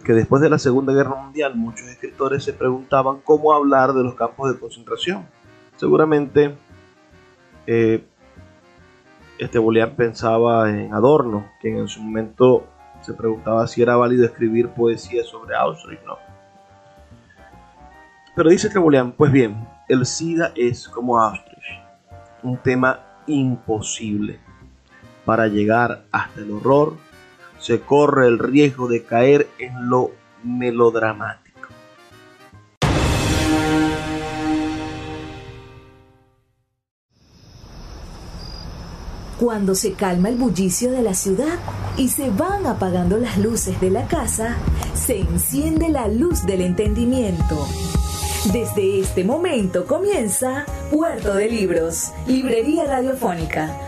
que después de la Segunda Guerra Mundial muchos escritores se preguntaban cómo hablar de los campos de concentración. Seguramente eh, este Bolián pensaba en Adorno, quien en su momento se preguntaba si era válido escribir poesía sobre Auschwitz. No. Pero dice Trebolian, pues bien, el SIDA es como Auschwitz, un tema imposible. Para llegar hasta el horror, se corre el riesgo de caer en lo melodramático. Cuando se calma el bullicio de la ciudad y se van apagando las luces de la casa, se enciende la luz del entendimiento desde este momento comienza Puerto de Libros, Librería Radiofónica,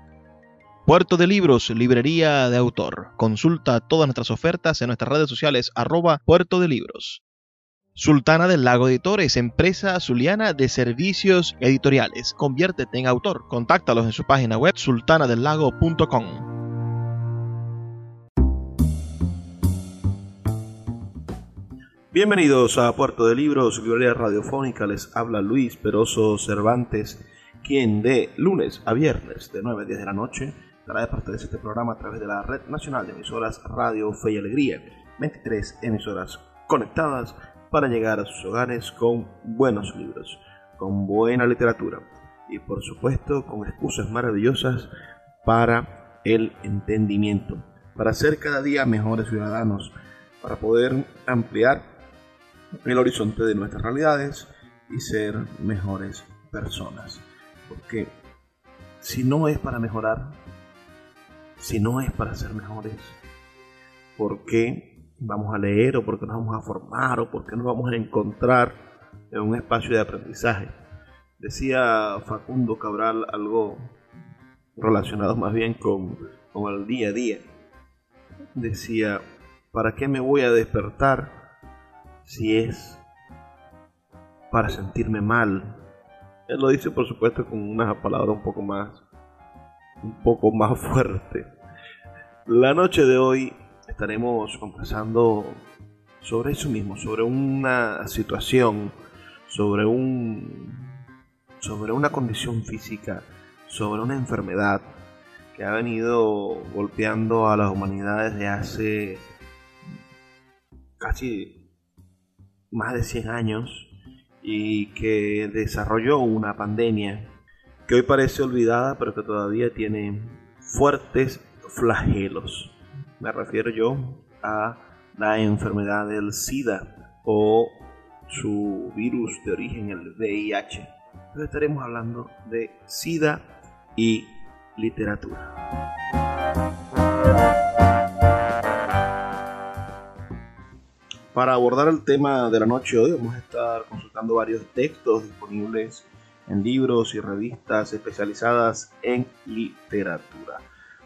Puerto de Libros, librería de autor. Consulta todas nuestras ofertas en nuestras redes sociales arroba Puerto de Libros. Sultana del Lago Editores, empresa zuliana de servicios editoriales. Conviértete en autor. Contáctalos en su página web sultanadelago.com. Bienvenidos a Puerto de Libros, librería radiofónica. Les habla Luis Peroso Cervantes, quien de lunes a viernes de 9 a 10 de la noche de parte de este programa a través de la Red Nacional de Emisoras Radio Fe y Alegría. 23 emisoras conectadas para llegar a sus hogares con buenos libros, con buena literatura y por supuesto con excusas maravillosas para el entendimiento, para ser cada día mejores ciudadanos, para poder ampliar el horizonte de nuestras realidades y ser mejores personas. Porque si no es para mejorar, si no es para ser mejores? ¿Por qué vamos a leer o por qué nos vamos a formar o por qué nos vamos a encontrar en un espacio de aprendizaje? Decía Facundo Cabral algo relacionado más bien con, el día a día. Decía, ¿para qué me voy a despertar si es para sentirme mal? Él lo dice por supuesto con una palabra un poco más un poco más fuerte. La noche de hoy estaremos conversando sobre eso mismo, sobre una situación, sobre un sobre una condición física, sobre una enfermedad que ha venido golpeando a la humanidad desde hace casi más de 100 años y que desarrolló una pandemia que hoy parece olvidada, pero que todavía tiene fuertes flagelos. Me refiero yo a la enfermedad del SIDA o su virus de origen, el VIH. Entonces estaremos hablando de SIDA y literatura. Para abordar el tema de la noche hoy vamos a estar consultando varios textos disponibles en libros y revistas especializadas en literatura.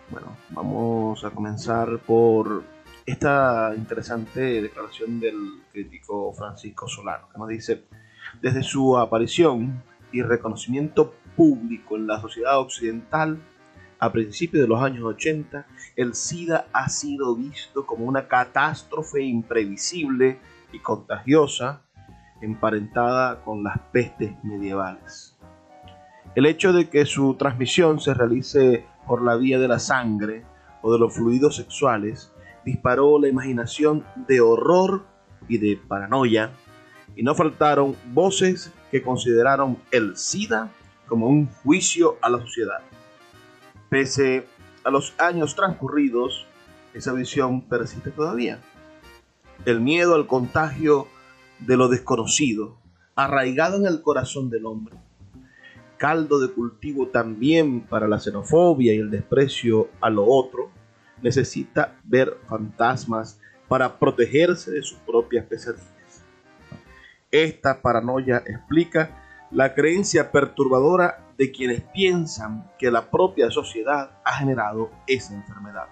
Bueno, vamos a comenzar por esta interesante declaración del crítico Francisco Solano, que nos dice, desde su aparición y reconocimiento público en la sociedad occidental, a principios de los años 80, el SIDA ha sido visto como una catástrofe imprevisible y contagiosa emparentada con las pestes medievales. El hecho de que su transmisión se realice por la vía de la sangre o de los fluidos sexuales disparó la imaginación de horror y de paranoia, y no faltaron voces que consideraron el SIDA como un juicio a la sociedad. Pese a los años transcurridos, esa visión persiste todavía. El miedo al contagio de lo desconocido, arraigado en el corazón del hombre. Caldo de cultivo también para la xenofobia y el desprecio a lo otro, necesita ver fantasmas para protegerse de sus propias pesadillas. Esta paranoia explica la creencia perturbadora de quienes piensan que la propia sociedad ha generado esa enfermedad.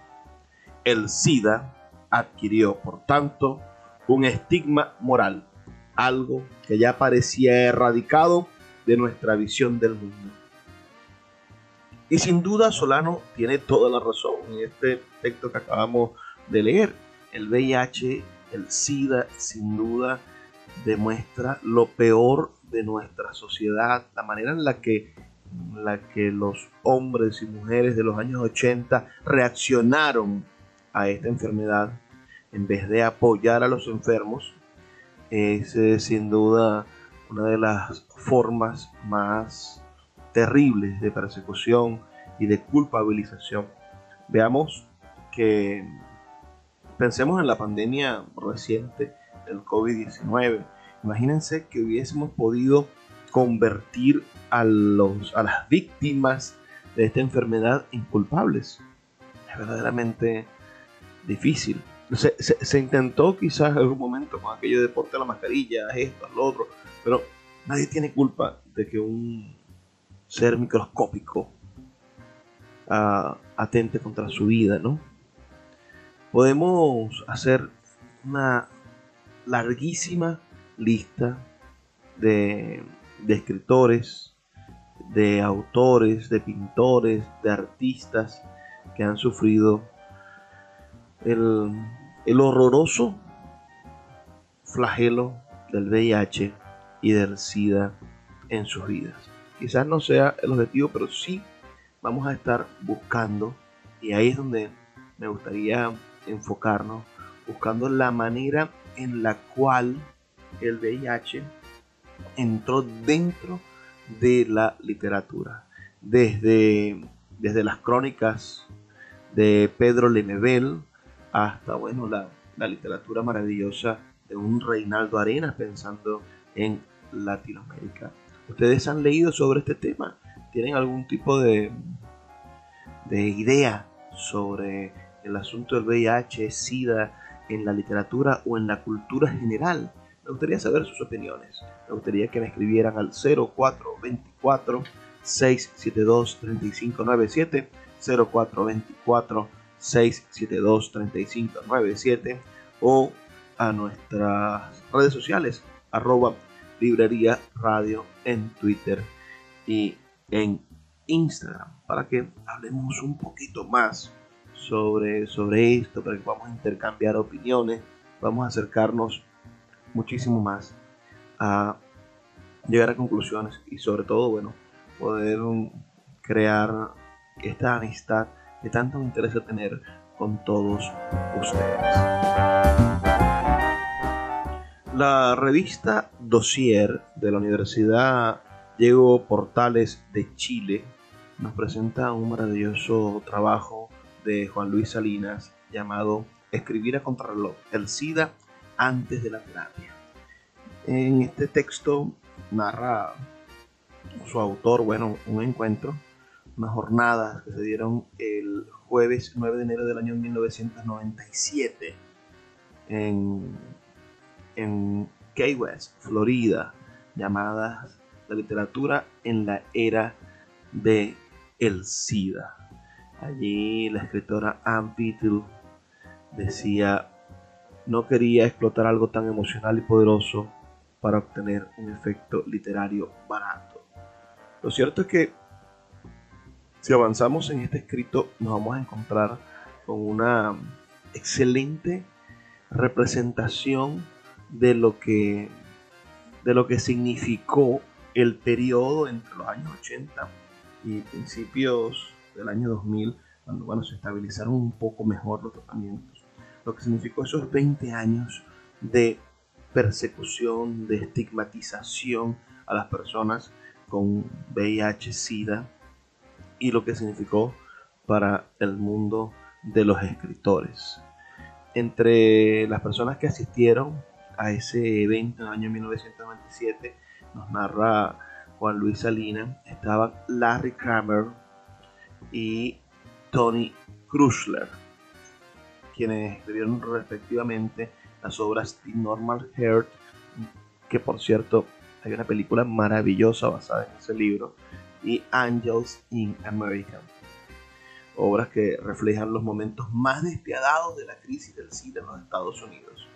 El SIDA adquirió, por tanto, un estigma moral, algo que ya parecía erradicado de nuestra visión del mundo. Y sin duda Solano tiene toda la razón en este texto que acabamos de leer. El VIH, el SIDA, sin duda demuestra lo peor de nuestra sociedad, la manera en la que, la que los hombres y mujeres de los años 80 reaccionaron a esta enfermedad en vez de apoyar a los enfermos, es eh, sin duda una de las formas más terribles de persecución y de culpabilización. Veamos que pensemos en la pandemia reciente del COVID-19. Imagínense que hubiésemos podido convertir a, los, a las víctimas de esta enfermedad en culpables. Es verdaderamente difícil. Se, intentó quizás en algún momento con aquello de porte a la mascarilla, esto, lo otro, pero nadie tiene culpa de que un ser microscópico uh, atente contra su vida, ¿no? Podemos hacer una larguísima lista de, de escritores, de autores, de pintores, de artistas que han sufrido el, horroroso flagelo del VIH y del SIDA en sus vidas. Quizás no sea el objetivo, pero sí vamos a estar buscando, y ahí es donde me gustaría enfocarnos, buscando la manera en la cual el VIH entró dentro de la literatura. Desde, desde las crónicas de Pedro Lemebel, hasta bueno, la, literatura maravillosa de un Reinaldo Arenas pensando en Latinoamérica. ¿Ustedes han leído sobre este tema? ¿Tienen algún tipo de, de idea sobre el asunto del VIH, SIDA en la literatura o en la cultura general? Me gustaría saber sus opiniones. Me gustaría que me escribieran al 0424 672 3597 0424 672-3597 o a nuestras redes sociales arroba librería radio en Twitter y en Instagram para que hablemos un poquito más sobre, sobre esto, para que podamos intercambiar opiniones, vamos a acercarnos muchísimo más a llegar a conclusiones y sobre todo, bueno, poder crear esta amistad que tanto me interesa tener con todos ustedes. La revista Dossier de la Universidad Diego Portales de Chile nos presenta un maravilloso trabajo de Juan Luis Salinas llamado Escribir a contrarreloj, el SIDA antes de la terapia. En este texto narra su autor, bueno, un encuentro unas jornadas que se dieron el jueves 9 de enero del año 1997 en, en Key West, Florida, llamadas La literatura en la era de el SIDA. Allí la escritora Anne Beatle decía, no quería explotar algo tan emocional y poderoso para obtener un efecto literario barato. Lo cierto es que si avanzamos en este escrito, nos vamos a encontrar con una excelente representación de lo que, de lo que significó el periodo entre los años 80 y principios del año 2000, cuando bueno, se estabilizaron un poco mejor los tratamientos. Lo que significó esos 20 años de persecución, de estigmatización a las personas con VIH-Sida y lo que significó para el mundo de los escritores. Entre las personas que asistieron a ese evento en el año 1997, nos narra Juan Luis Salina, estaban Larry Kramer y Tony Kruschler, quienes escribieron respectivamente las obras The Normal Heart, que por cierto hay una película maravillosa basada en ese libro, y Angels in America. Obras que reflejan los momentos más despiadados de la crisis del SIDA en los Estados Unidos.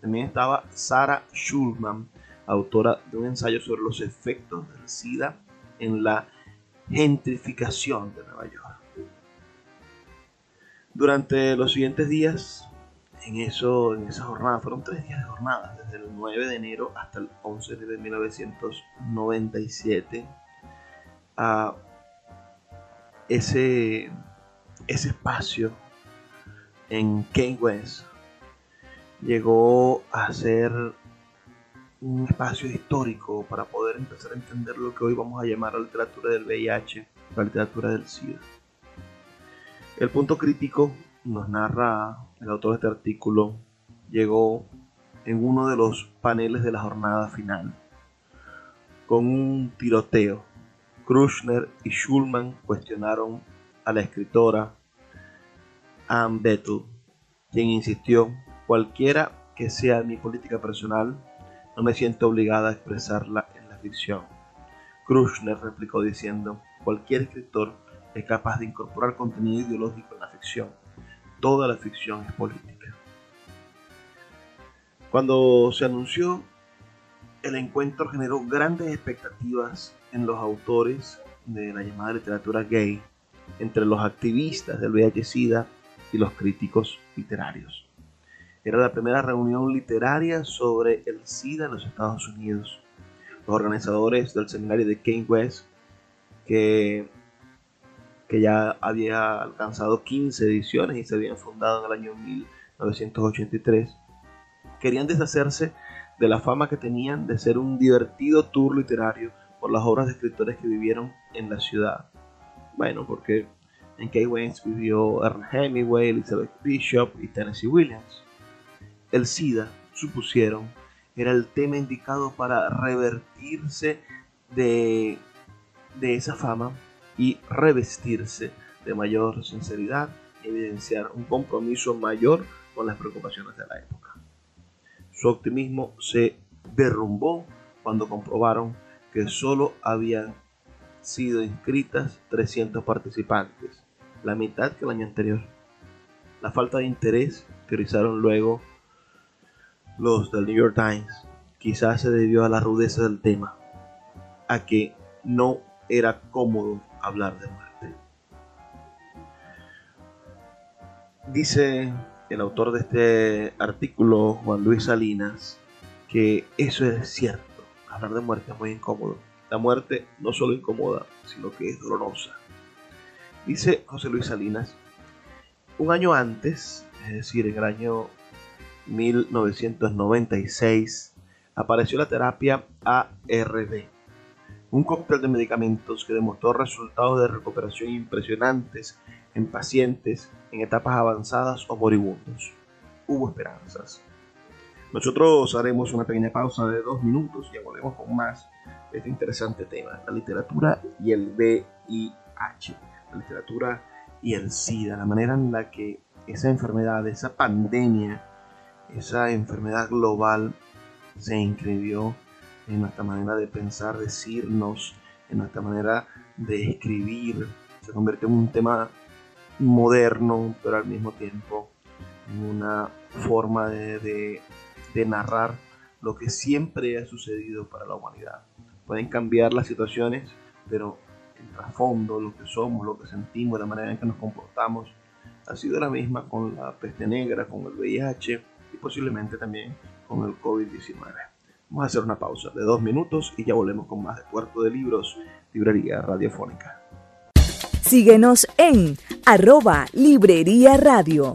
También estaba Sarah Schulman, autora de un ensayo sobre los efectos del SIDA en la gentrificación de Nueva York. Durante los siguientes días, en, eso, en esa jornada, fueron tres días de jornada, desde el 9 de enero hasta el 11 de 1997, a ese, ese espacio en Kane West llegó a ser un espacio histórico para poder empezar a entender lo que hoy vamos a llamar la literatura del VIH, la literatura del SIDA. El punto crítico nos narra el autor de este artículo llegó en uno de los paneles de la jornada final con un tiroteo. Krushner y Schulman cuestionaron a la escritora Anne Bettel, quien insistió, cualquiera que sea mi política personal, no me siento obligada a expresarla en la ficción. Krushner replicó diciendo, cualquier escritor es capaz de incorporar contenido ideológico en la ficción. Toda la ficción es política. Cuando se anunció, el encuentro generó grandes expectativas en los autores de la llamada literatura gay, entre los activistas del VIH-Sida y los críticos literarios. Era la primera reunión literaria sobre el SIDA en los Estados Unidos. Los organizadores del seminario de Kane West, que que ya había alcanzado 15 ediciones y se habían fundado en el año 1983, querían deshacerse de la fama que tenían de ser un divertido tour literario por las obras de escritores que vivieron en la ciudad. Bueno, porque en Key West vivió Ernest Hemingway, Elizabeth Bishop y Tennessee Williams. El SIDA, supusieron, era el tema indicado para revertirse de, de esa fama y revestirse de mayor sinceridad evidenciar un compromiso mayor con las preocupaciones de la época. Su optimismo se derrumbó cuando comprobaron que solo habían sido inscritas 300 participantes, la mitad que el año anterior. La falta de interés teorizaron luego los del New York Times quizás se debió a la rudeza del tema, a que no era cómodo hablar de muerte. Dice el autor de este artículo, Juan Luis Salinas, que eso es cierto. Hablar de muerte es muy incómodo. La muerte no solo incomoda, sino que es dolorosa. Dice José Luis Salinas, un año antes, es decir, en el año 1996, apareció la terapia ARD, un cóctel de medicamentos que demostró resultados de recuperación impresionantes en pacientes en etapas avanzadas o moribundos. Hubo esperanzas. Nosotros haremos una pequeña pausa de dos minutos y volvemos con más de este interesante tema, la literatura y el VIH, la literatura y el SIDA, la manera en la que esa enfermedad, esa pandemia, esa enfermedad global se inscribió en nuestra manera de pensar, decirnos, en nuestra manera de escribir. Se convirtió en un tema moderno, pero al mismo tiempo en una forma de, de, narrar lo que siempre ha sucedido para la humanidad. Pueden cambiar las situaciones, pero el trasfondo, lo que somos, lo que sentimos, la manera en que nos comportamos, ha sido la misma con la peste negra, con el VIH y posiblemente también con el COVID-19. Vamos a hacer una pausa de dos minutos y ya volvemos con más de Puerto de Libros, Librería Radiofónica. Síguenos en arroba Librería Radio.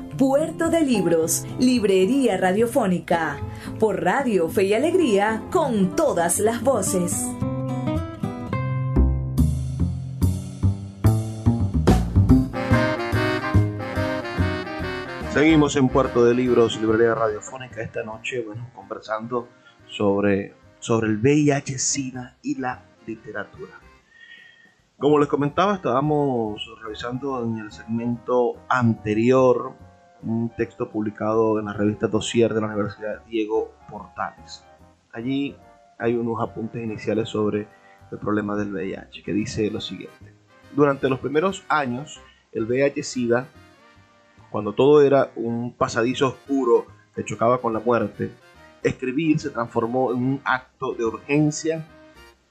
Puerto de Libros, Librería Radiofónica, por Radio Fe y Alegría, con todas las voces. Seguimos en Puerto de Libros, Librería Radiofónica, esta noche, bueno, conversando sobre, sobre el VIH, SIDA y la literatura. Como les comentaba, estábamos revisando en el segmento anterior un texto publicado en la revista Dossier de la Universidad Diego Portales. Allí hay unos apuntes iniciales sobre el problema del VIH, que dice lo siguiente. Durante los primeros años, el VIH-Sida, cuando todo era un pasadizo oscuro que chocaba con la muerte, escribir se transformó en un acto de urgencia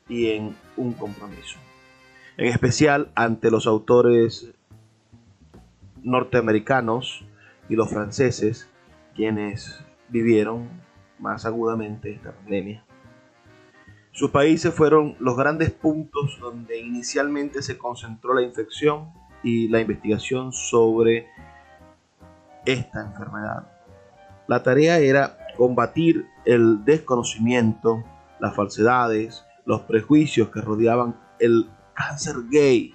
y en un compromiso. En especial ante los autores norteamericanos y los franceses, quienes vivieron más agudamente esta pandemia. Sus países fueron los grandes puntos donde inicialmente se concentró la infección y la investigación sobre esta enfermedad. La tarea era combatir el desconocimiento, las falsedades, los prejuicios que rodeaban el cáncer gay,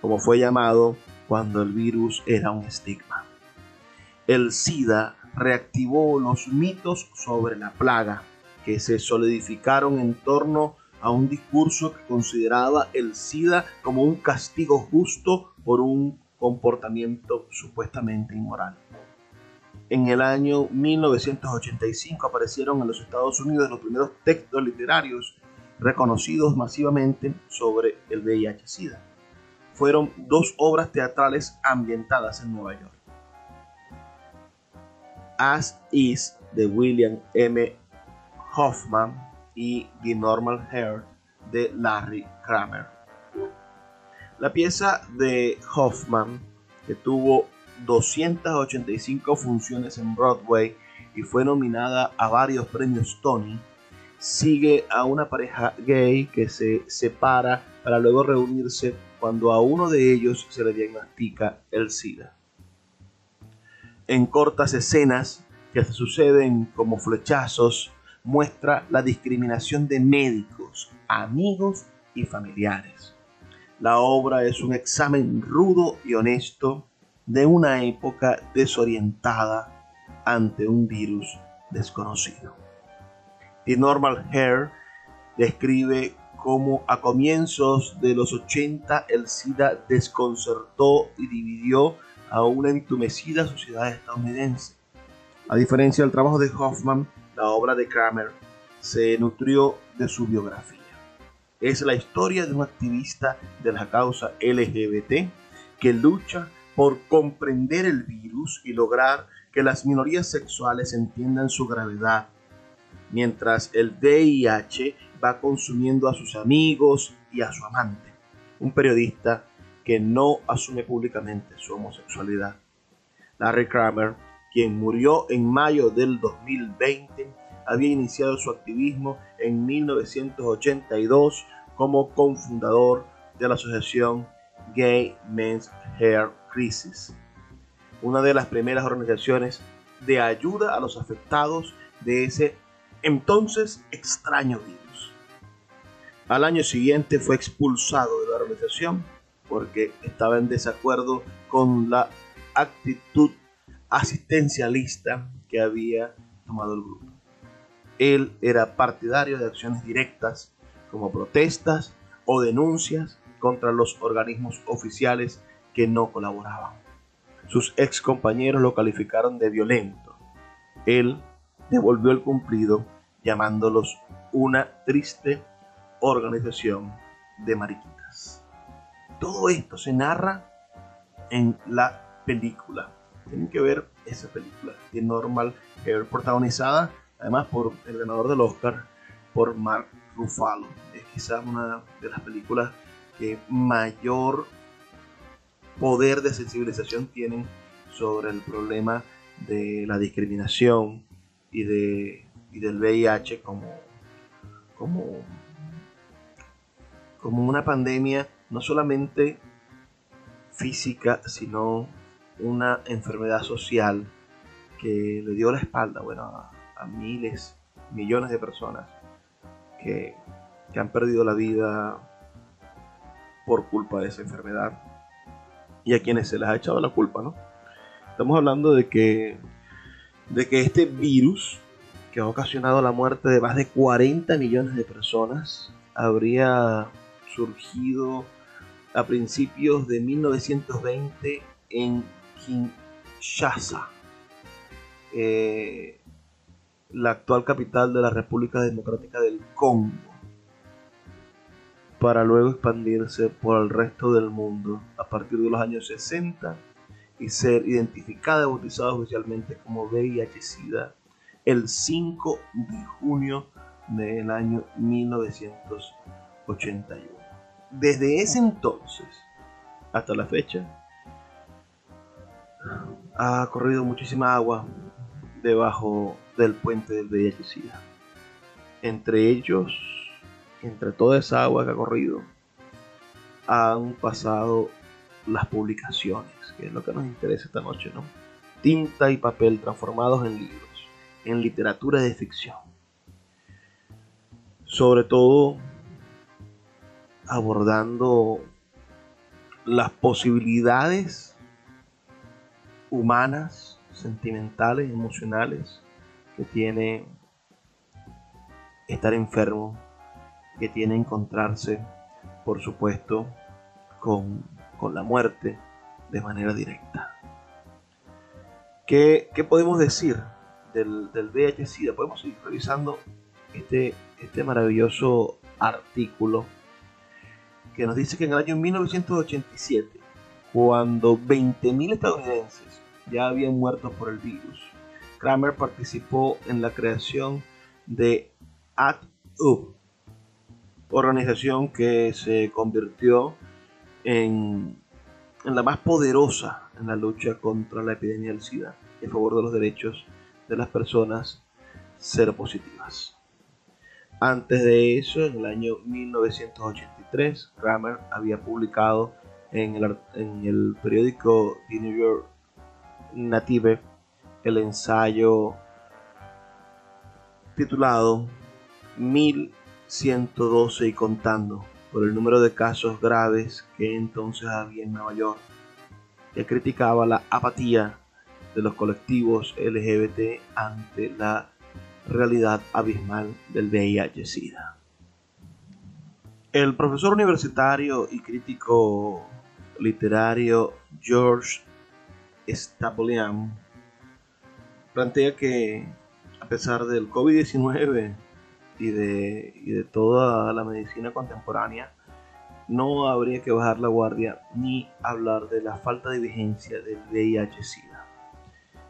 como fue llamado cuando el virus era un estigma el SIDA reactivó los mitos sobre la plaga que se solidificaron en torno a un discurso que consideraba el SIDA como un castigo justo por un comportamiento supuestamente inmoral. En el año 1985 aparecieron en los Estados Unidos los primeros textos literarios reconocidos masivamente sobre el VIH-Sida. Fueron dos obras teatrales ambientadas en Nueva York. As Is de William M. Hoffman y The Normal Hair de Larry Kramer. La pieza de Hoffman, que tuvo 285 funciones en Broadway y fue nominada a varios premios Tony, sigue a una pareja gay que se separa para luego reunirse cuando a uno de ellos se le diagnostica el SIDA en cortas escenas que se suceden como flechazos, muestra la discriminación de médicos, amigos y familiares. La obra es un examen rudo y honesto de una época desorientada ante un virus desconocido. The Normal Hair describe cómo a comienzos de los 80 el SIDA desconcertó y dividió a una entumecida sociedad estadounidense. A diferencia del trabajo de Hoffman, la obra de Kramer se nutrió de su biografía. Es la historia de un activista de la causa LGBT que lucha por comprender el virus y lograr que las minorías sexuales entiendan su gravedad, mientras el VIH va consumiendo a sus amigos y a su amante. Un periodista que no asume públicamente su homosexualidad. Larry Kramer, quien murió en mayo del 2020, había iniciado su activismo en 1982 como cofundador de la asociación Gay Men's Hair Crisis, una de las primeras organizaciones de ayuda a los afectados de ese entonces extraño virus. Al año siguiente fue expulsado de la organización porque estaba en desacuerdo con la actitud asistencialista que había tomado el grupo. Él era partidario de acciones directas como protestas o denuncias contra los organismos oficiales que no colaboraban. Sus ex compañeros lo calificaron de violento. Él devolvió el cumplido llamándolos una triste organización de mariquitas. Todo esto se narra en la película tienen que ver esa película. Es normal que ver protagonizada, además por el ganador del Oscar, por Mark Ruffalo. Es quizás una de las películas que mayor poder de sensibilización tienen sobre el problema de la discriminación y, de, y del VIH como una pandemia no solamente física, sino una enfermedad social que le dio la espalda bueno, a, miles, millones de personas que, que han perdido la vida por culpa de esa enfermedad y a quienes se les ha echado la culpa, ¿no? Estamos hablando de que, de que este virus que ha ocasionado la muerte de más de 40 millones de personas habría surgido a principios de 1920 en Kinshasa, eh, la actual capital de la República Democrática del Congo, para luego expandirse por el resto del mundo a partir de los años 60 y ser identificada y bautizada oficialmente como VIH-Sida el 5 de junio del año 1981. Desde ese entonces hasta la fecha ha corrido muchísima agua debajo del puente del VIH-Sida. Entre ellos, entre toda esa agua que ha corrido, han pasado las publicaciones, que es lo que nos interesa esta noche, ¿no? Tinta y papel transformados en libros, en literatura de ficción. Sobre todo abordando las posibilidades humanas, sentimentales, emocionales que tiene estar enfermo, que tiene encontrarse, por supuesto, con con la muerte de manera directa. ¿Qué, podemos decir del, del VIH-Sida? Podemos ir revisando este, este maravilloso artículo que nos dice que en el año 1987, cuando 20.000 estadounidenses ya habían muerto por el virus, Kramer participó en la creación de AdUp, organización que se convirtió en, la más poderosa en la lucha contra la epidemia del SIDA y favor de los derechos de las personas seropositivas. Antes de eso, en el año 1983, Kramer había publicado en el, en el periódico The New York Native el ensayo titulado 1112 y contando, por el número de casos graves que entonces había en Nueva York, que criticaba la apatía de los colectivos LGBT ante la realidad abismal del VIH-Sida. El profesor universitario y crítico literario George Staplean plantea que a pesar del COVID-19 y de, y de toda la medicina contemporánea, no habría que bajar la guardia ni hablar de la falta de vigencia del VIH-Sida.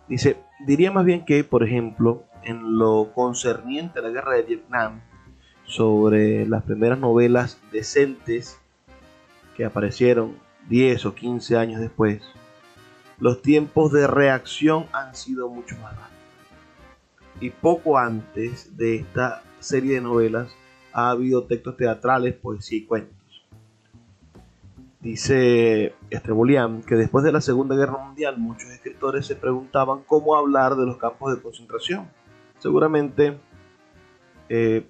Dice, diría más bien que, por ejemplo, en lo concerniente a la guerra de Vietnam, sobre las primeras novelas decentes que aparecieron 10 o 15 años después, los tiempos de reacción han sido mucho más rápidos. Y poco antes de esta serie de novelas ha habido textos teatrales, poesía y cuentos. Dice Estrebolian que después de la Segunda Guerra Mundial muchos escritores se preguntaban cómo hablar de los campos de concentración. Seguramente eh,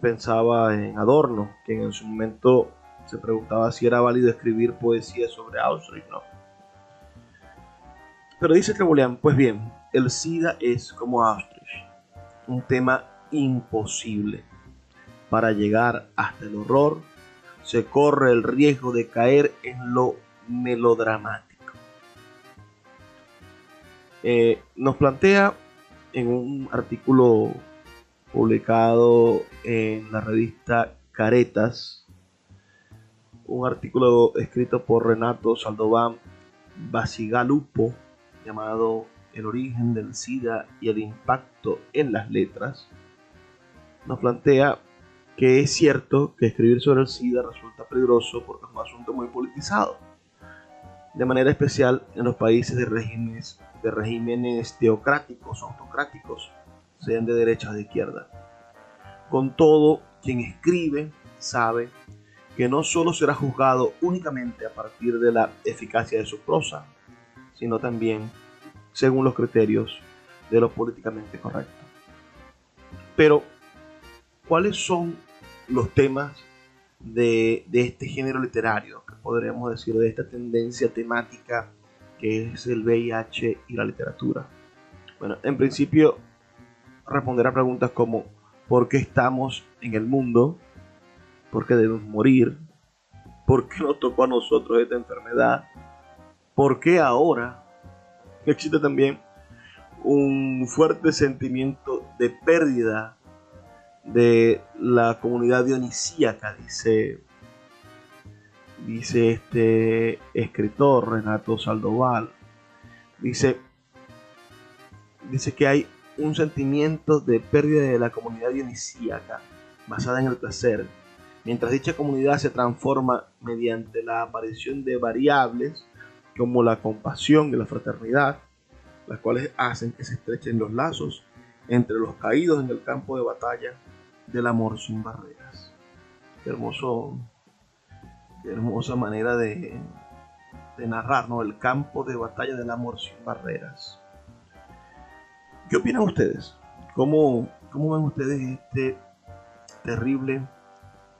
pensaba en Adorno, quien en su momento se preguntaba si era válido escribir poesía sobre Auschwitz. No. Pero dice Estrebolian, pues bien, el SIDA es como Auschwitz un tema imposible. Para llegar hasta el horror, se corre el riesgo de caer en lo melodramático. Eh, nos plantea en un artículo publicado en la revista Caretas, un artículo escrito por Renato Saldovan Basigalupo llamado El origen del SIDA y el impacto en las letras, nos plantea que es cierto que escribir sobre el SIDA resulta peligroso porque es un asunto muy politizado, de manera especial en los países de regímenes, de regímenes teocráticos, autocráticos, sean de derecha o de izquierda. Con todo, quien escribe sabe que no solo será juzgado únicamente a partir de la eficacia de su prosa, sino también según los criterios de lo políticamente correcto. Pero, ¿cuáles son los temas de, este género literario, que podríamos decir, de esta tendencia temática que es el VIH y la literatura? Bueno, en principio, responder a preguntas como ¿por qué estamos en el mundo? ¿Por qué debemos morir? ¿Por qué nos tocó a nosotros esta enfermedad? ¿Por qué ahora? Existe también un fuerte sentimiento de pérdida de la comunidad dionisíaca, dice, dice este escritor Renato Saldoval. Dice, dice que hay un sentimiento de pérdida de la comunidad dionisíaca basada en el placer, mientras dicha comunidad se transforma mediante la aparición de variables como la compasión y la fraternidad, las cuales hacen que se estrechen los lazos entre los caídos en el campo de batalla del amor sin barreras. Qué hermoso, qué hermosa manera de, de narrar, ¿no? El campo de batalla del amor sin barreras. ¿Qué opinan ustedes? ¿Cómo, cómo ven ustedes este terrible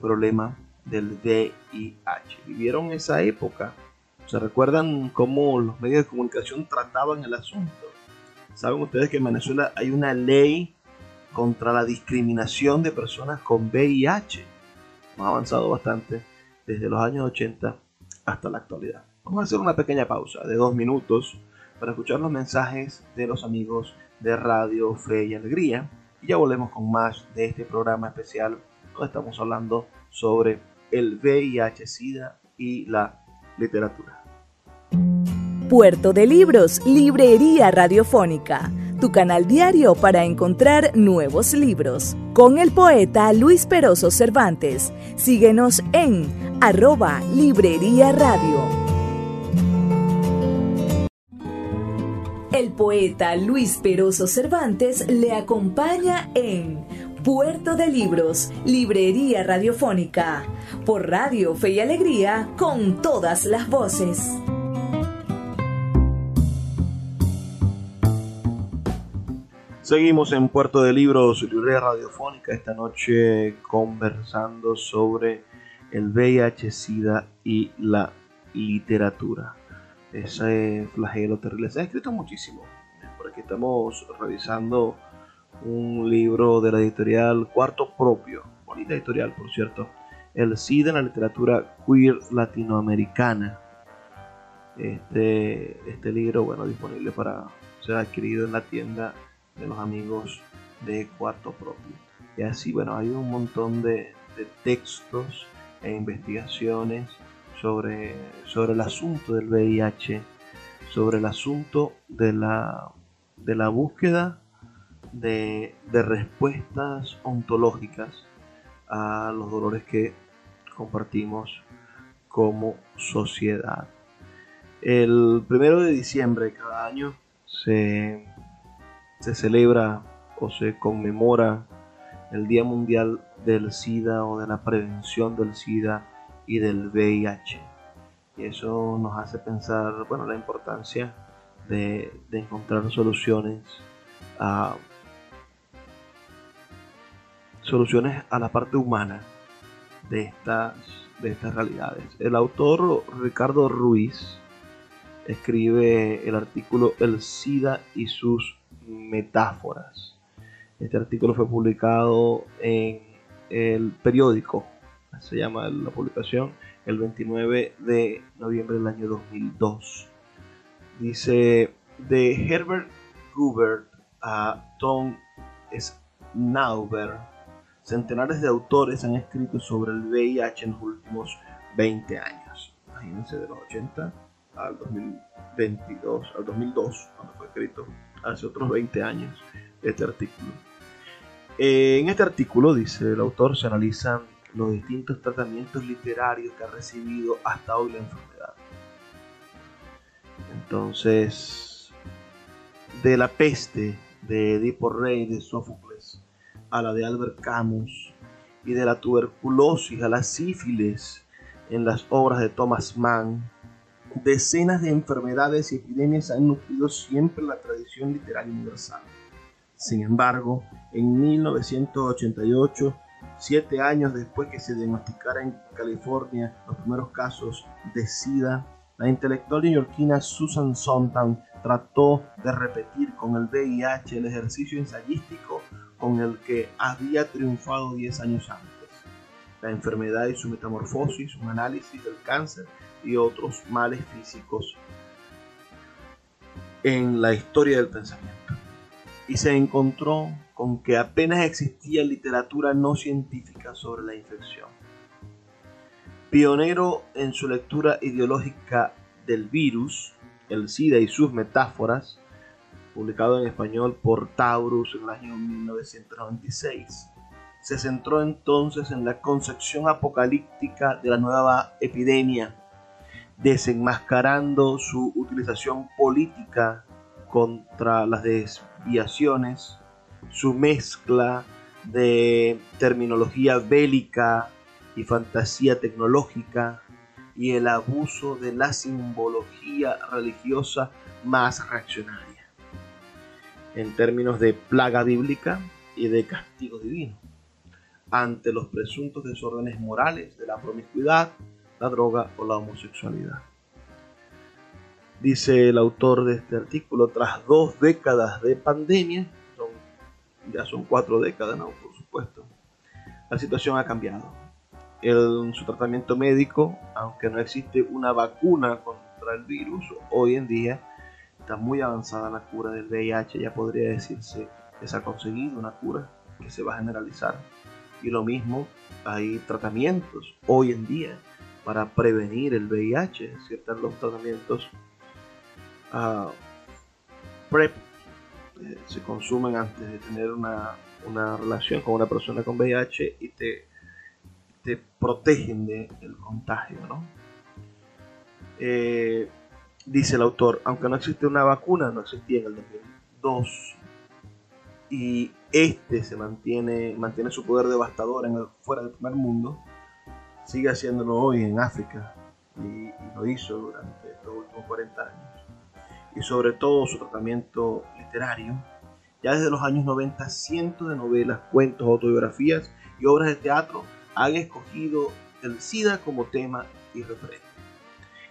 problema del VIH. Vivieron esa época. ¿Se recuerdan cómo los medios de comunicación trataban el asunto? Saben ustedes que en Venezuela hay una ley contra la discriminación de personas con VIH. Hemos avanzado bastante desde los años 80 hasta la actualidad. Vamos a hacer una pequeña pausa de dos minutos para escuchar los mensajes de los amigos de Radio Fe y Alegría y ya volvemos con más de este programa especial donde estamos hablando sobre el VIH, SIDA y la literatura. Puerto de Libros, Librería Radiofónica, tu canal diario para encontrar nuevos libros. Con el poeta Luis Peroso Cervantes. Síguenos en arroba Librería Radio. El poeta Luis Peroso Cervantes le acompaña en Puerto de Libros, Librería Radiofónica, por Radio Fe y Alegría, con todas las voces. Seguimos en Puerto de Libros, Librería Radiofónica, esta noche conversando sobre el VIH, SIDA y la literatura. Ese flagelo terrible. Se ha escrito muchísimo. Por aquí estamos revisando un libro de la editorial Cuarto Propio, bonita editorial por cierto, El SIDA en la literatura queer latinoamericana. Este, este libro, bueno, disponible para ser adquirido en la tienda de los amigos de Cuarto Propio. Y así, bueno, hay un montón de, de textos e investigaciones sobre, sobre el asunto del VIH, sobre el asunto de la, de la búsqueda de, respuestas ontológicas a los dolores que compartimos como sociedad. El primero de diciembre de cada año se, se celebra o se conmemora el Día Mundial del SIDA o de la prevención del SIDA y del VIH. Y eso nos hace pensar, bueno, la importancia de, de encontrar soluciones a, soluciones a la parte humana de estas, de estas realidades. El autor Ricardo Ruiz escribe el artículo El SIDA y sus metáforas. Este artículo fue publicado en el periódico, se llama la publicación, el 29 de noviembre del año 2002. Dice de Herbert Gubert a Tom Snauber Centenares de autores han escrito sobre el VIH en los últimos 20 años. Imagínense de los 80 al 2022, al 2002, cuando fue escrito hace otros 20 años este artículo. En este artículo, dice el autor, se analizan los distintos tratamientos literarios que ha recibido hasta hoy la enfermedad. Entonces, de la peste de Edipo Rey de Sófocles a la de Albert Camus y de la tuberculosis a la sífilis en las obras de Thomas Mann, decenas de enfermedades y epidemias han nutrido siempre la tradición literaria universal. Sin embargo, en 1988, siete años después que se diagnosticara en California los primeros casos de SIDA, la intelectual neoyorquina Susan Sontag trató de repetir con el VIH el ejercicio ensayístico con el que había triunfado 10 años antes. La enfermedad y su metamorfosis, un análisis del cáncer y otros males físicos en la historia del pensamiento. Y se encontró con que apenas existía literatura no científica sobre la infección. Pionero en su lectura ideológica del virus, el SIDA y sus metáforas, publicado en español por Taurus en el año 1996. Se centró entonces en la concepción apocalíptica de la nueva epidemia, desenmascarando su utilización política contra las desviaciones, su mezcla de terminología bélica y fantasía tecnológica, y el abuso de la simbología religiosa más reaccionaria, en términos de plaga bíblica y de castigo divino, ante los presuntos desórdenes morales de la promiscuidad, la droga o la homosexualidad. Dice el autor de este artículo, tras dos décadas de pandemia, ya son cuatro décadas, ¿no? Por supuesto, la situación ha cambiado en su tratamiento médico, aunque no existe una vacuna contra el virus, hoy en día está muy avanzada la cura del VIH, ya podría decirse que se ha conseguido una cura que se va a generalizar. Y lo mismo, hay tratamientos hoy en día para prevenir el VIH, ¿cierto? Los tratamientos PrEP eh, se consumen antes de tener una, una relación con una persona con VIH y te te protegen del contagio, ¿no? Eh, dice el autor, aunque no existe una vacuna, no existía en el 2002, y este se mantiene, mantiene su poder devastador en el, fuera del primer mundo, sigue haciéndolo hoy en África, y, y lo hizo durante estos últimos 40 años. Y sobre todo su tratamiento literario, ya desde los años 90 cientos de novelas, cuentos, autobiografías y obras de teatro han escogido el SIDA como tema y referente.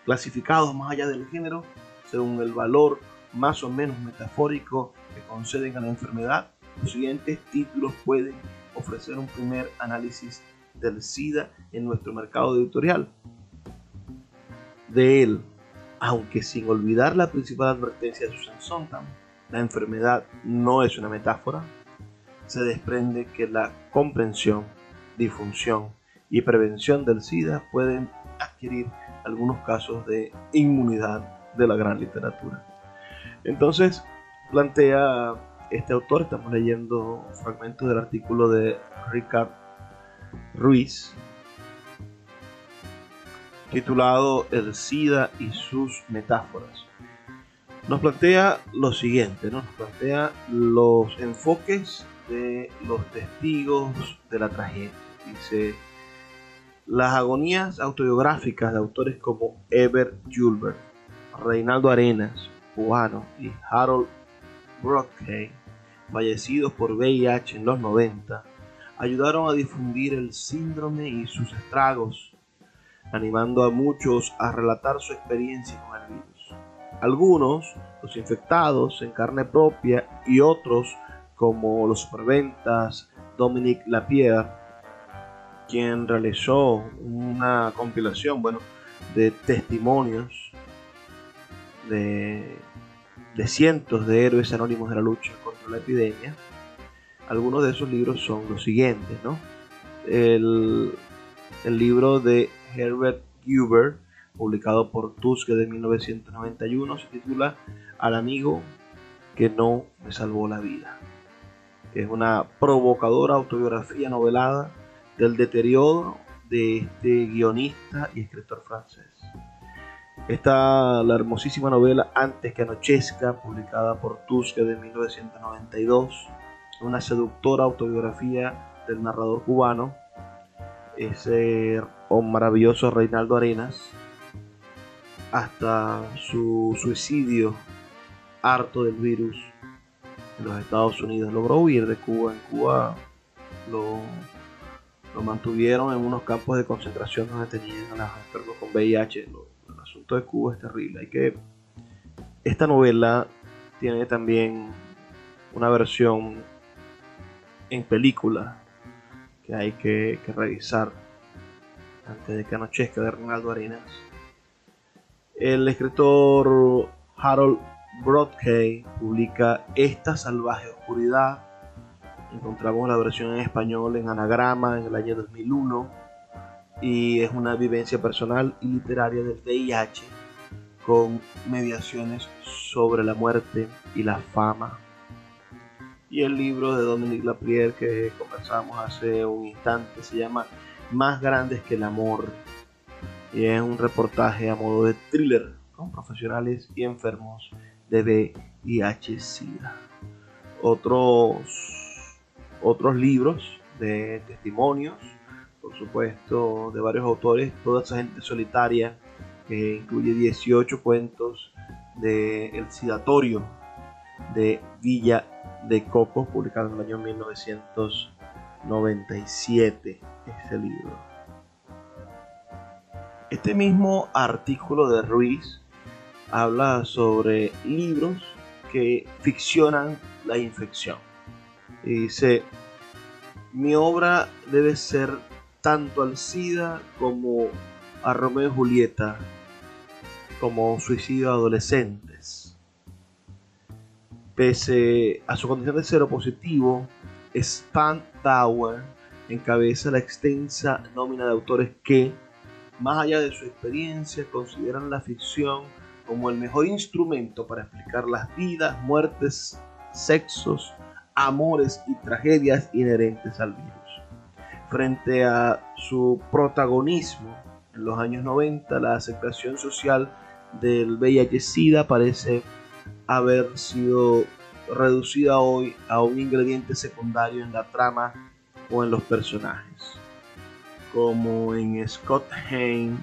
Clasificados más allá del género, según el valor más o menos metafórico que conceden a la enfermedad, los siguientes títulos pueden ofrecer un primer análisis del SIDA en nuestro mercado editorial. De él, aunque sin olvidar la principal advertencia de Susan Sontag, la enfermedad no es una metáfora, se desprende que la comprensión difusión y prevención del SIDA pueden adquirir algunos casos de inmunidad de la gran literatura. Entonces, plantea este autor, estamos leyendo fragmentos del artículo de Ricard Ruiz, titulado El SIDA y sus metáforas. Nos plantea lo siguiente, nos plantea los enfoques de los testigos de la tragedia Dice, las agonías autobiográficas de autores como Ever Julbert, Reinaldo Arenas, cubano, y Harold Brockhey, fallecidos por VIH en los 90, ayudaron a difundir el síndrome y sus estragos, animando a muchos a relatar su experiencia con el virus. Algunos, los infectados en carne propia, y otros, como los superventas Dominique Lapierre, quien realizó una compilación, bueno, de testimonios de, cientos de héroes anónimos de la lucha contra la epidemia. Algunos de esos libros son los siguientes, ¿no? El, el libro de Herbert Huber, publicado por Tuske de 1991, se titula Al amigo que no me salvó la vida, es una provocadora autobiografía novelada del deterioro de este guionista y escritor francés. Está la hermosísima novela Antes que anochezca, publicada por Tuske de 1992, una seductora autobiografía del narrador cubano, ese maravilloso Reinaldo Arenas, hasta su suicidio harto del virus en los Estados Unidos. Logró huir de Cuba. En Cuba lo, lo mantuvieron en unos campos de concentración donde tenían a los enfermos con VIH. el asunto de Cuba es terrible. Hay que, esta novela tiene también una versión en película que hay que, que revisar antes de que anochezca de Ronaldo Arenas. El escritor Harold Broadkey publica Esta salvaje oscuridad. Encontramos la versión en español en anagrama en el año 2001 y es una vivencia personal y literaria del VIH con mediaciones sobre la muerte y la fama. Y el libro de Dominique Lapierre que conversamos hace un instante se llama Más grandes que el amor y es un reportaje a modo de thriller con profesionales y enfermos de VIH-Sida. Otros, otros libros de testimonios, por supuesto, de varios autores, toda esa gente solitaria, que incluye 18 cuentos de El Sidatorio de Villa de Cocos, publicado en el año 1997, ese libro. Este mismo artículo de Ruiz habla sobre libros que ficcionan la infección. Y dice, mi obra debe ser tanto al SIDA como a Romeo y Julieta, como suicidio de adolescentes. Pese a su condición de cero positivo, Span Tower encabeza la extensa nómina de autores que, más allá de su experiencia, consideran la ficción como el mejor instrumento para explicar las vidas, muertes, sexos, amores y tragedias inherentes al virus. Frente a su protagonismo en los años 90, la aceptación social del VIH-Sida parece haber sido reducida hoy a un ingrediente secundario en la trama o en los personajes, como en Scott Hain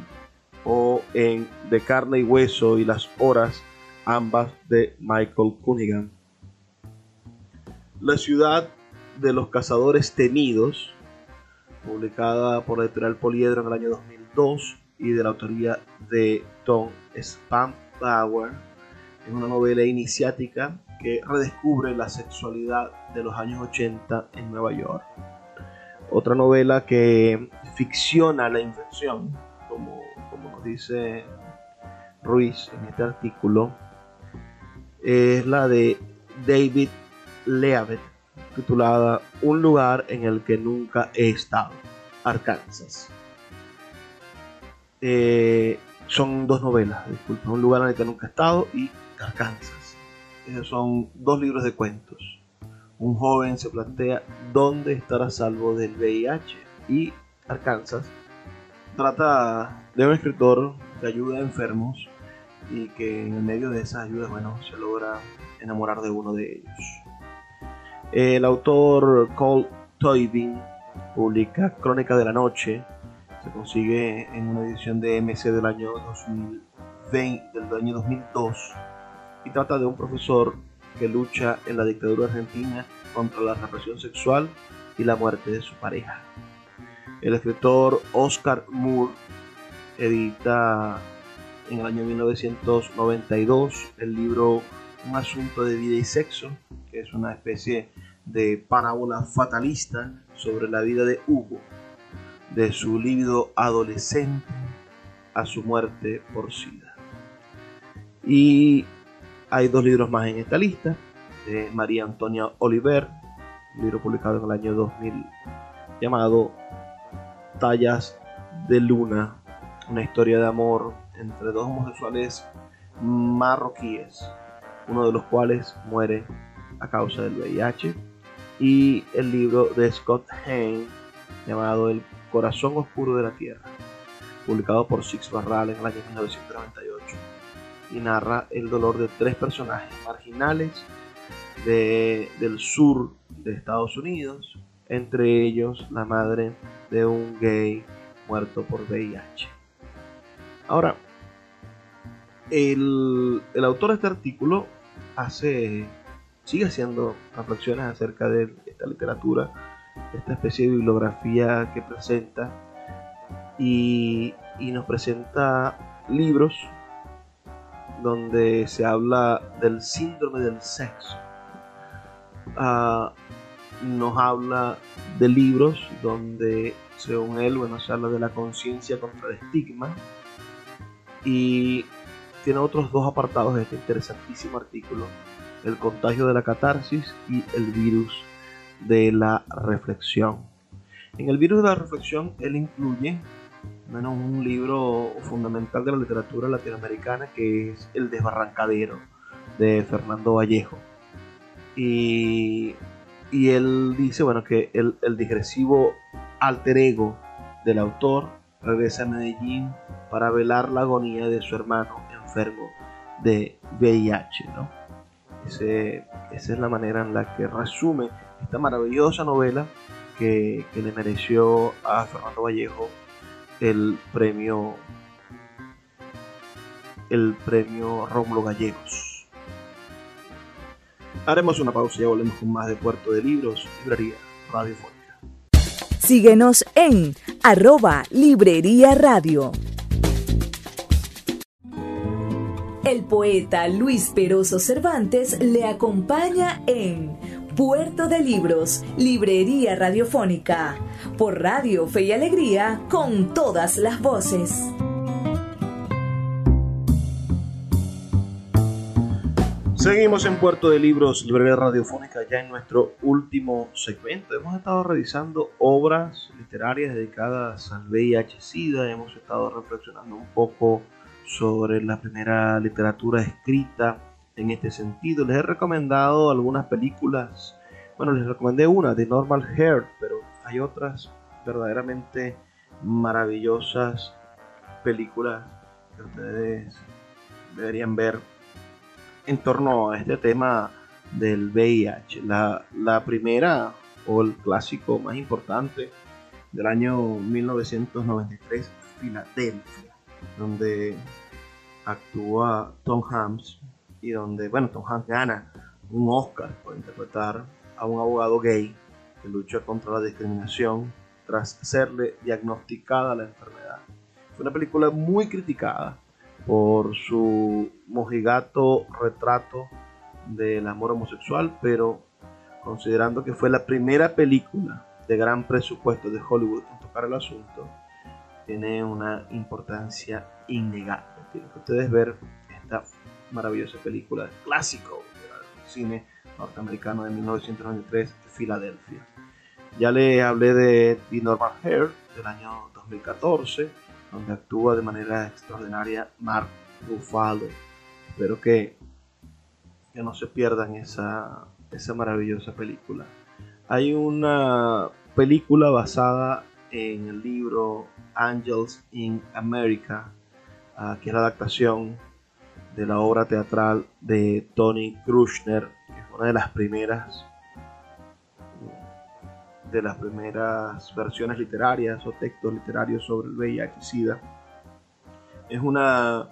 o en De carne y hueso y las horas, ambas de Michael Cunningham. La ciudad de los cazadores temidos, publicada por la editorial Poliedro en el año 2002 y de la autoría de Tom Spampauer, es una novela iniciática que redescubre la sexualidad de los años 80 en Nueva York. Otra novela que ficciona la infección, como dice Ruiz en este artículo, es la de David Leavitt, titulada Un lugar en el que nunca he estado, Arkansas. Eh, son dos novelas, disculpen, Un lugar en el que nunca he estado y Arkansas. Esos son dos libros de cuentos. Un joven se plantea dónde estará salvo del VIH y Arkansas trata de un escritor que ayuda a enfermos y que en medio de esas ayudas, bueno, se logra enamorar de uno de ellos. El autor Cole Toybin publica Crónica de la Noche, se consigue en una edición de MC del año 2020, del año 2002, y trata de un profesor que lucha en la dictadura argentina contra la represión sexual y la muerte de su pareja. El escritor Oscar Moore edita en el año 1992 el libro Un asunto de vida y sexo, que es una especie de parábola fatalista sobre la vida de Hugo, de su líbido adolescente a su muerte por SIDA. Y hay dos libros más en esta lista, de María Antonia Oliver, un libro publicado en el año 2000 llamado Tallas de Luna, una historia de amor entre dos homosexuales marroquíes, uno de los cuales muere a causa del VIH, y el libro de Scott Hain llamado El corazón oscuro de la tierra, publicado por Six Barral en el año 1998, y narra el dolor de tres personajes marginales del sur de Estados Unidos, entre ellos la madre de un gay muerto por VIH. Ahora, el, autor de este artículo hace, sigue haciendo reflexiones acerca de esta literatura, esta especie de bibliografía que presenta y, nos presenta libros donde se habla del síndrome del sexo. Ah, nos habla de libros donde, según él, bueno, se habla de la conciencia contra el estigma. Y tiene otros dos apartados de este interesantísimo artículo, el contagio de la catarsis y el virus de la reflexión. En el virus de la reflexión él incluye menos un libro fundamental de la literatura latinoamericana que es El desbarrancadero de Fernando Vallejo. Y, y él dice bueno que el, el digresivo alter ego del autor regresa a Medellín para velar la agonía de su hermano enfermo de VIH. ¿no? esa es la manera en la que resume esta maravillosa novela que, le mereció a Fernando Vallejo el premio el premio Rómulo Gallegos. Haremos una pausa y ya volvemos con más de Puerto de Libros, Librería Radiofónica. Síguenos en arroba Librería Radio. El poeta Luis Peroso Cervantes le acompaña en Puerto de Libros, Librería Radiofónica, por Radio Fe y Alegría, con todas las voces. Seguimos en Puerto de Libros, Librería Radiofónica, ya en nuestro último segmento. Hemos estado revisando obras literarias dedicadas al VIH-Sida, hemos estado reflexionando un poco sobre la primera literatura escrita en este sentido. Les he recomendado algunas películas. Bueno, les recomendé una de Normal Hair, pero hay otras verdaderamente maravillosas películas que ustedes deberían ver en torno a este tema del VIH. La, la primera o el clásico más importante del año 1993, Filadelfia donde actúa Tom Hanks y donde, bueno, Tom Hanks gana un Oscar por interpretar a un abogado gay que lucha contra la discriminación tras serle diagnosticada la enfermedad. Fue una película muy criticada por su mojigato retrato del amor homosexual, pero considerando que fue la primera película de gran presupuesto de Hollywood en tocar el asunto, tiene una importancia innegable. Tienen que ustedes ver esta maravillosa película clásico del cine norteamericano de 1993, Filadelfia. Ya le hablé de The Normal Hair del año 2014, donde actúa de manera extraordinaria Mark Ruffalo. Espero que, que no se pierdan esa, esa maravillosa película. Hay una película basada en el libro Angels in America, uh, que es la adaptación de la obra teatral de Tony Kruschner, que es una de las primeras de las primeras versiones literarias o textos literarios sobre el VIH-Sida. Es una,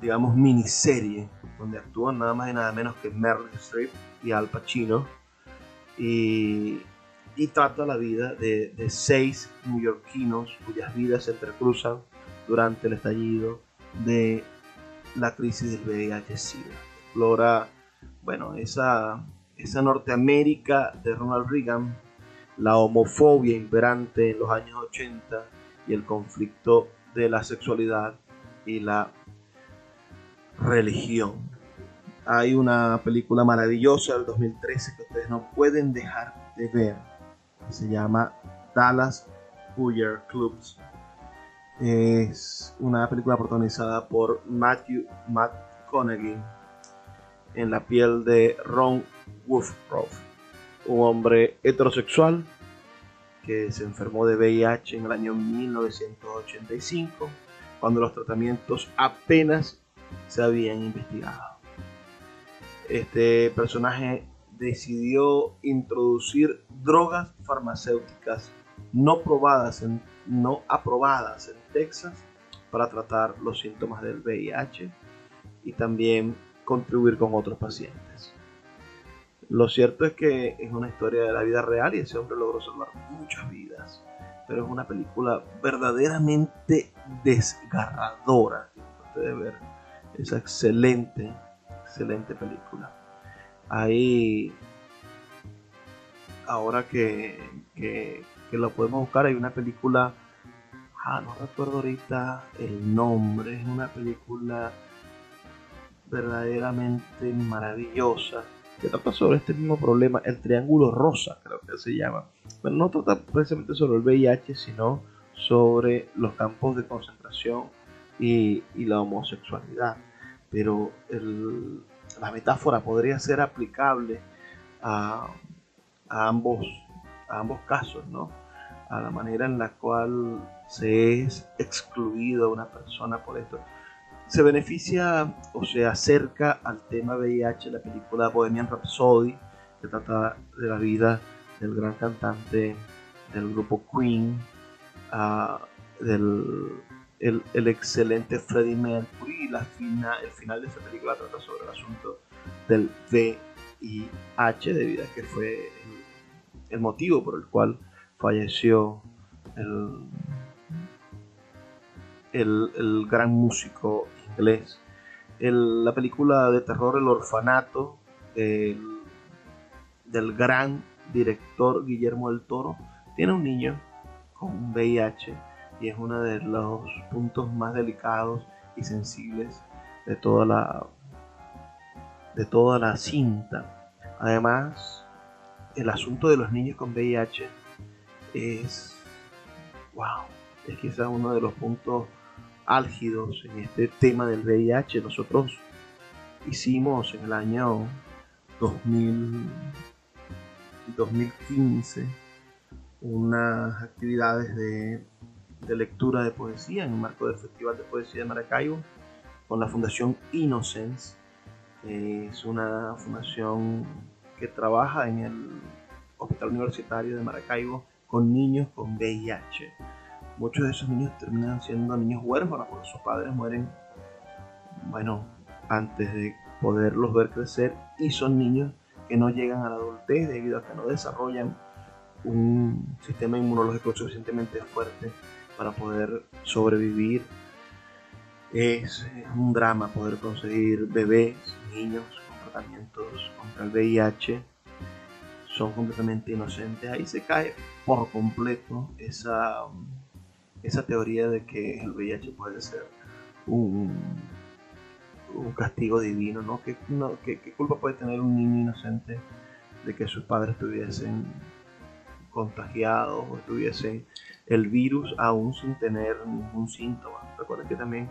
digamos, miniserie donde actúan nada más y nada menos que Meryl Streep y Al Pacino. Y y trata la vida de, seis neoyorquinos cuyas vidas se entrecruzan durante el estallido de la crisis del VIH-Sida. Explora, bueno, esa, esa Norteamérica de Ronald Reagan, la homofobia imperante en los años 80 y el conflicto de la sexualidad y la religión. Hay una película maravillosa del 2013 que ustedes no pueden dejar de ver se llama Dallas Buyer Clubs, Es una película protagonizada por Matthew McConaughey en la piel de Ron Woodruff, un hombre heterosexual que se enfermó de VIH en el año 1985, cuando los tratamientos apenas se habían investigado. Este personaje decidió introducir drogas farmacéuticas no probadas en, no aprobadas en Texas para tratar los síntomas del VIH y también contribuir con otros pacientes. Lo cierto es que es una historia de la vida real y ese hombre logró salvar muchas vidas. Pero es una película verdaderamente desgarradora. Ustedes ver esa excelente, excelente película. Ahí, ahora que, que, que lo podemos buscar, hay una película, ah, no recuerdo ahorita el nombre, es una película verdaderamente maravillosa que trata sobre este mismo problema, el triángulo rosa, creo que se llama. Pero no trata precisamente sobre el VIH, sino sobre los campos de concentración y, la homosexualidad. Pero la metáfora podría ser aplicable a, ambos, a ambos casos, ¿no? A la manera en la cual se es excluido a una persona por esto se beneficia o se acerca al tema VIH la película Bohemian Rhapsody, que trata de la vida del gran cantante del grupo Queen, uh, del el, excelente Freddie Mercury y la el final de esa película trata sobre el asunto del VIH debido a que fue el motivo por el cual falleció el, el, gran músico inglés. la película de terror El Orfanato del, gran director Guillermo del Toro tiene un niño con VIH y es uno de los puntos más delicados y sensibles de toda la de toda la cinta. Además, el asunto de los niños con VIH es wow, es quizás uno de los puntos álgidos en este tema del VIH. Nosotros hicimos en el año 2000, 2015 unas actividades de, lectura de poesía en el marco del Festival de Poesía de Maracaibo con la Fundación Innocence. es una fundación que trabaja en el Hospital Universitario de Maracaibo con niños con VIH muchos de esos niños terminan siendo niños huérfanos porque sus padres mueren, bueno, antes de poderlos ver crecer y son niños que no llegan a la adultez debido a que no desarrollan un sistema inmunológico suficientemente fuerte para poder sobrevivir. Es un drama poder conseguir bebés, niños tratamientos contra el VIH. Son completamente inocentes. Ahí se cae por completo esa esa teoría de que el VIH puede ser un, un castigo divino, ¿no? ¿Qué, ¿Qué, culpa puede tener un niño inocente de que sus padres estuviesen contagiados o tuviesen el virus aún sin tener ningún síntoma? Recuerden que también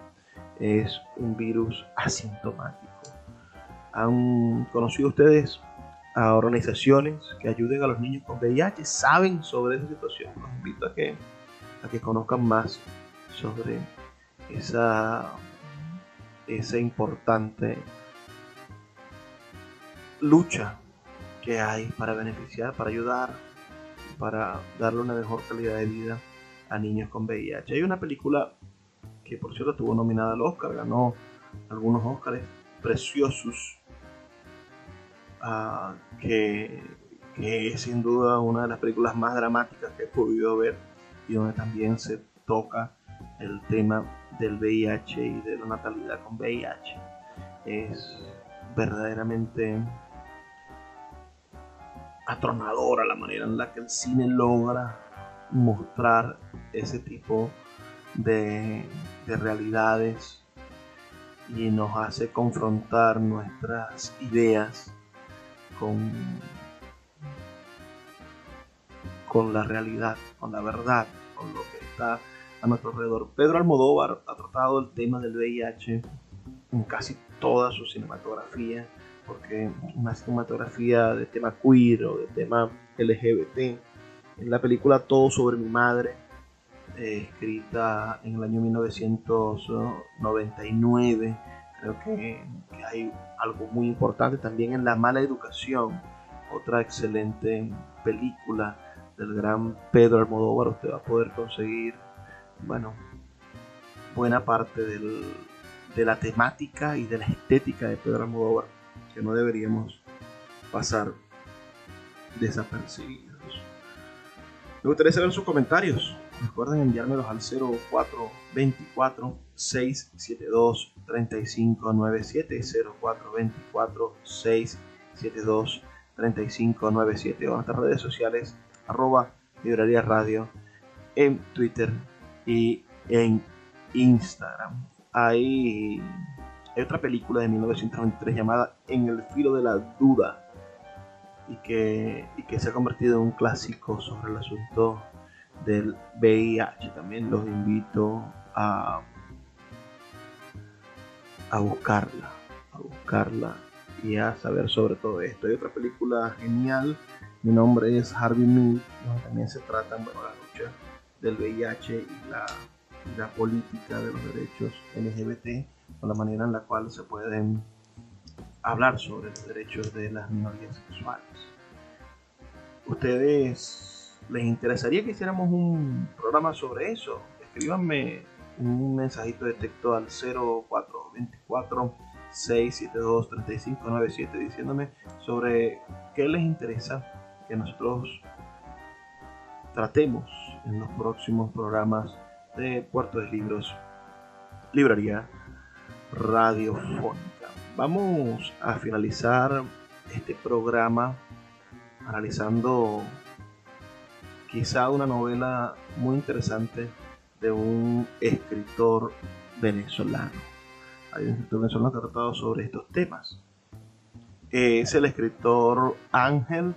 es un virus asintomático. ¿Han conocido ustedes a organizaciones que ayuden a los niños con VIH? ¿Saben sobre esa situación? Los invito a que a que conozcan más sobre esa, esa importante lucha que hay para beneficiar, para ayudar, para darle una mejor calidad de vida a niños con VIH. Hay una película que por cierto estuvo nominada al Oscar, ganó algunos Oscars preciosos, que, es sin duda una de las películas más dramáticas que he podido ver y donde también se toca el tema del VIH y de la natalidad con VIH. Es verdaderamente atronadora la manera en la que el cine logra mostrar ese tipo de realidades y nos hace confrontar nuestras ideas con con la realidad, con la verdad, con lo que está a nuestro alrededor. Pedro Almodóvar ha tratado el tema del VIH en casi toda su cinematografía, porque una cinematografía de tema queer o de tema LGBT. En la película Todo sobre mi madre, eh, escrita en el año 1999, creo que, hay algo muy importante también en La mala educación, otra excelente película del gran Pedro Almodóvar. Usted va a poder conseguir, bueno, buena parte del, de la temática y de la estética de Pedro Almodóvar que no deberíamos pasar desapercibidos. Me gustaría saber sus comentarios. Recuerden enviármelos al 0424 672 3597 0424 672 3597 o nuestras redes sociales arroba librería radio en Twitter y en Instagram hay, otra película de 1993 llamada En el filo de la duda y que, que se ha convertido en un clásico sobre el asunto del VIH. También los invito a, a buscarla, a buscarla y a saber sobre todo esto. Hay otra película genial, mi nombre es Harvey Milk, donde también se trata bueno, la lucha del VIH y la política de los derechos LGBT o la manera en la cual se pueden hablar sobre los derechos de las minorías sexuales. ¿Ustedes les interesaría que hiciéramos un programa sobre eso? Escríbanme un mensajito de texto al 0424 672 3597 diciéndome sobre qué les interesa que nosotros tratemos en los próximos programas de Puerto de Libros, librería radiofónica. Vamos a finalizar este programa analizando quizá una novela muy interesante de un escritor venezolano. Hay un escritor venezolano que ha tratado sobre estos temas. Es el escritor Ángel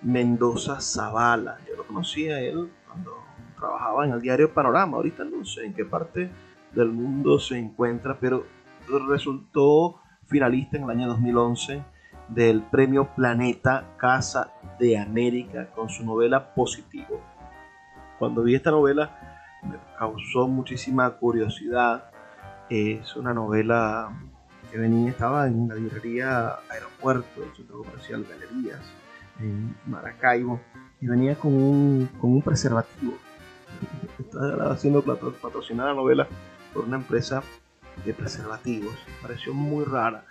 Mendoza Zavala. Yo lo conocía a él cuando trabajaba en el diario Panorama. Ahorita no sé en qué parte del mundo se encuentra, pero resultó finalista en el año 2011 del premio Planeta Casa de América con su novela Positivo. Cuando vi esta novela me causó muchísima curiosidad. Es una novela que venía, estaba en la librería Aeropuerto, el centro comercial Galerías, en Maracaibo, y venía con un, con un preservativo está siendo patrocinada la novela por una empresa de preservativos. pareció muy rara.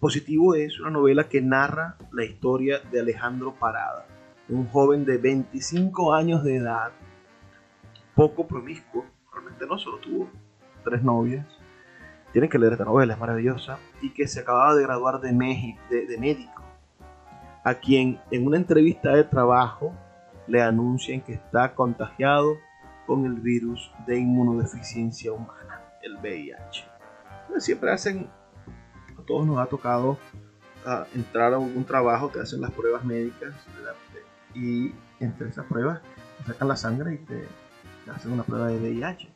Positivo es una novela que narra la historia de Alejandro Parada, un joven de 25 años de edad, poco promiscuo, realmente no solo tuvo tres novias. Tienen que leer esta novela, es maravillosa, y que se acababa de graduar de, de médico, a quien en una entrevista de trabajo le anuncian que está contagiado con el virus de inmunodeficiencia humana, el VIH. siempre hacen, a todos nos ha tocado ah, entrar a un trabajo, te hacen las pruebas médicas y entre esas pruebas te sacan la sangre y te hacen una prueba de VIH.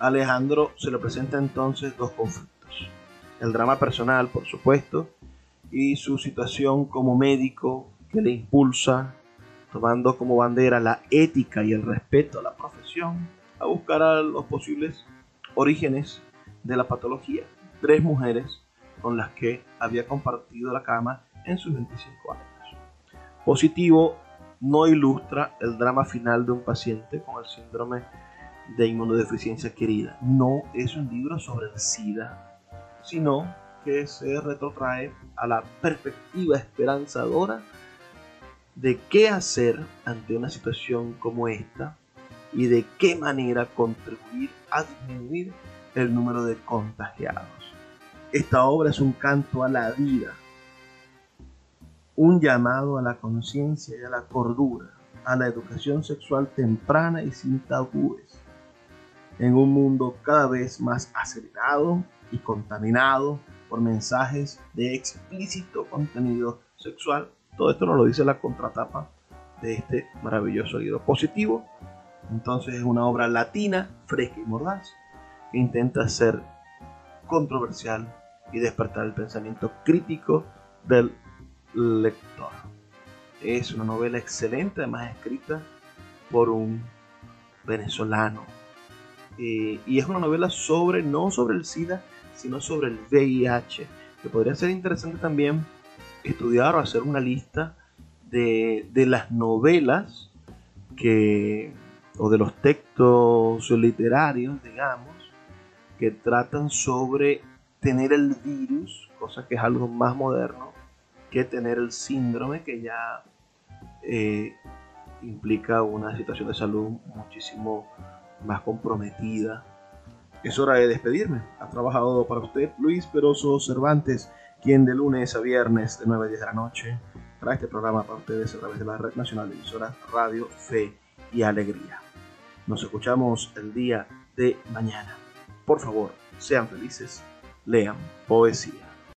Alejandro se le presenta entonces dos conflictos. El drama personal, por supuesto, y su situación como médico que le impulsa tomando como bandera la ética y el respeto a la profesión, a buscar a los posibles orígenes de la patología. Tres mujeres con las que había compartido la cama en sus 25 años. Positivo no ilustra el drama final de un paciente con el síndrome de inmunodeficiencia querida. No es un libro sobre el SIDA, sino que se retrotrae a la perspectiva esperanzadora de qué hacer ante una situación como esta y de qué manera contribuir a disminuir el número de contagiados. Esta obra es un canto a la vida, un llamado a la conciencia y a la cordura, a la educación sexual temprana y sin tabúes, en un mundo cada vez más acelerado y contaminado por mensajes de explícito contenido sexual todo esto nos lo dice la contratapa de este maravilloso libro. Positivo Entonces es una obra latina, fresca y mordaz, que intenta ser controversial y despertar el pensamiento crítico del lector. Es una novela excelente, además escrita por un venezolano. Eh, y es una novela sobre, no sobre el SIDA, sino sobre el VIH, que podría ser interesante también estudiar o hacer una lista de, de las novelas que, o de los textos literarios, digamos, que tratan sobre tener el virus, cosa que es algo más moderno que tener el síndrome que ya eh, implica una situación de salud muchísimo más comprometida. Es hora de despedirme. Ha trabajado para usted Luis Peroso Cervantes, quien de lunes a viernes de 9 a 10 de la noche trae este programa para ustedes a través de la Red Nacional de Emisoras Radio Fe y Alegría. Nos escuchamos el día de mañana. Por favor, sean felices, lean poesía.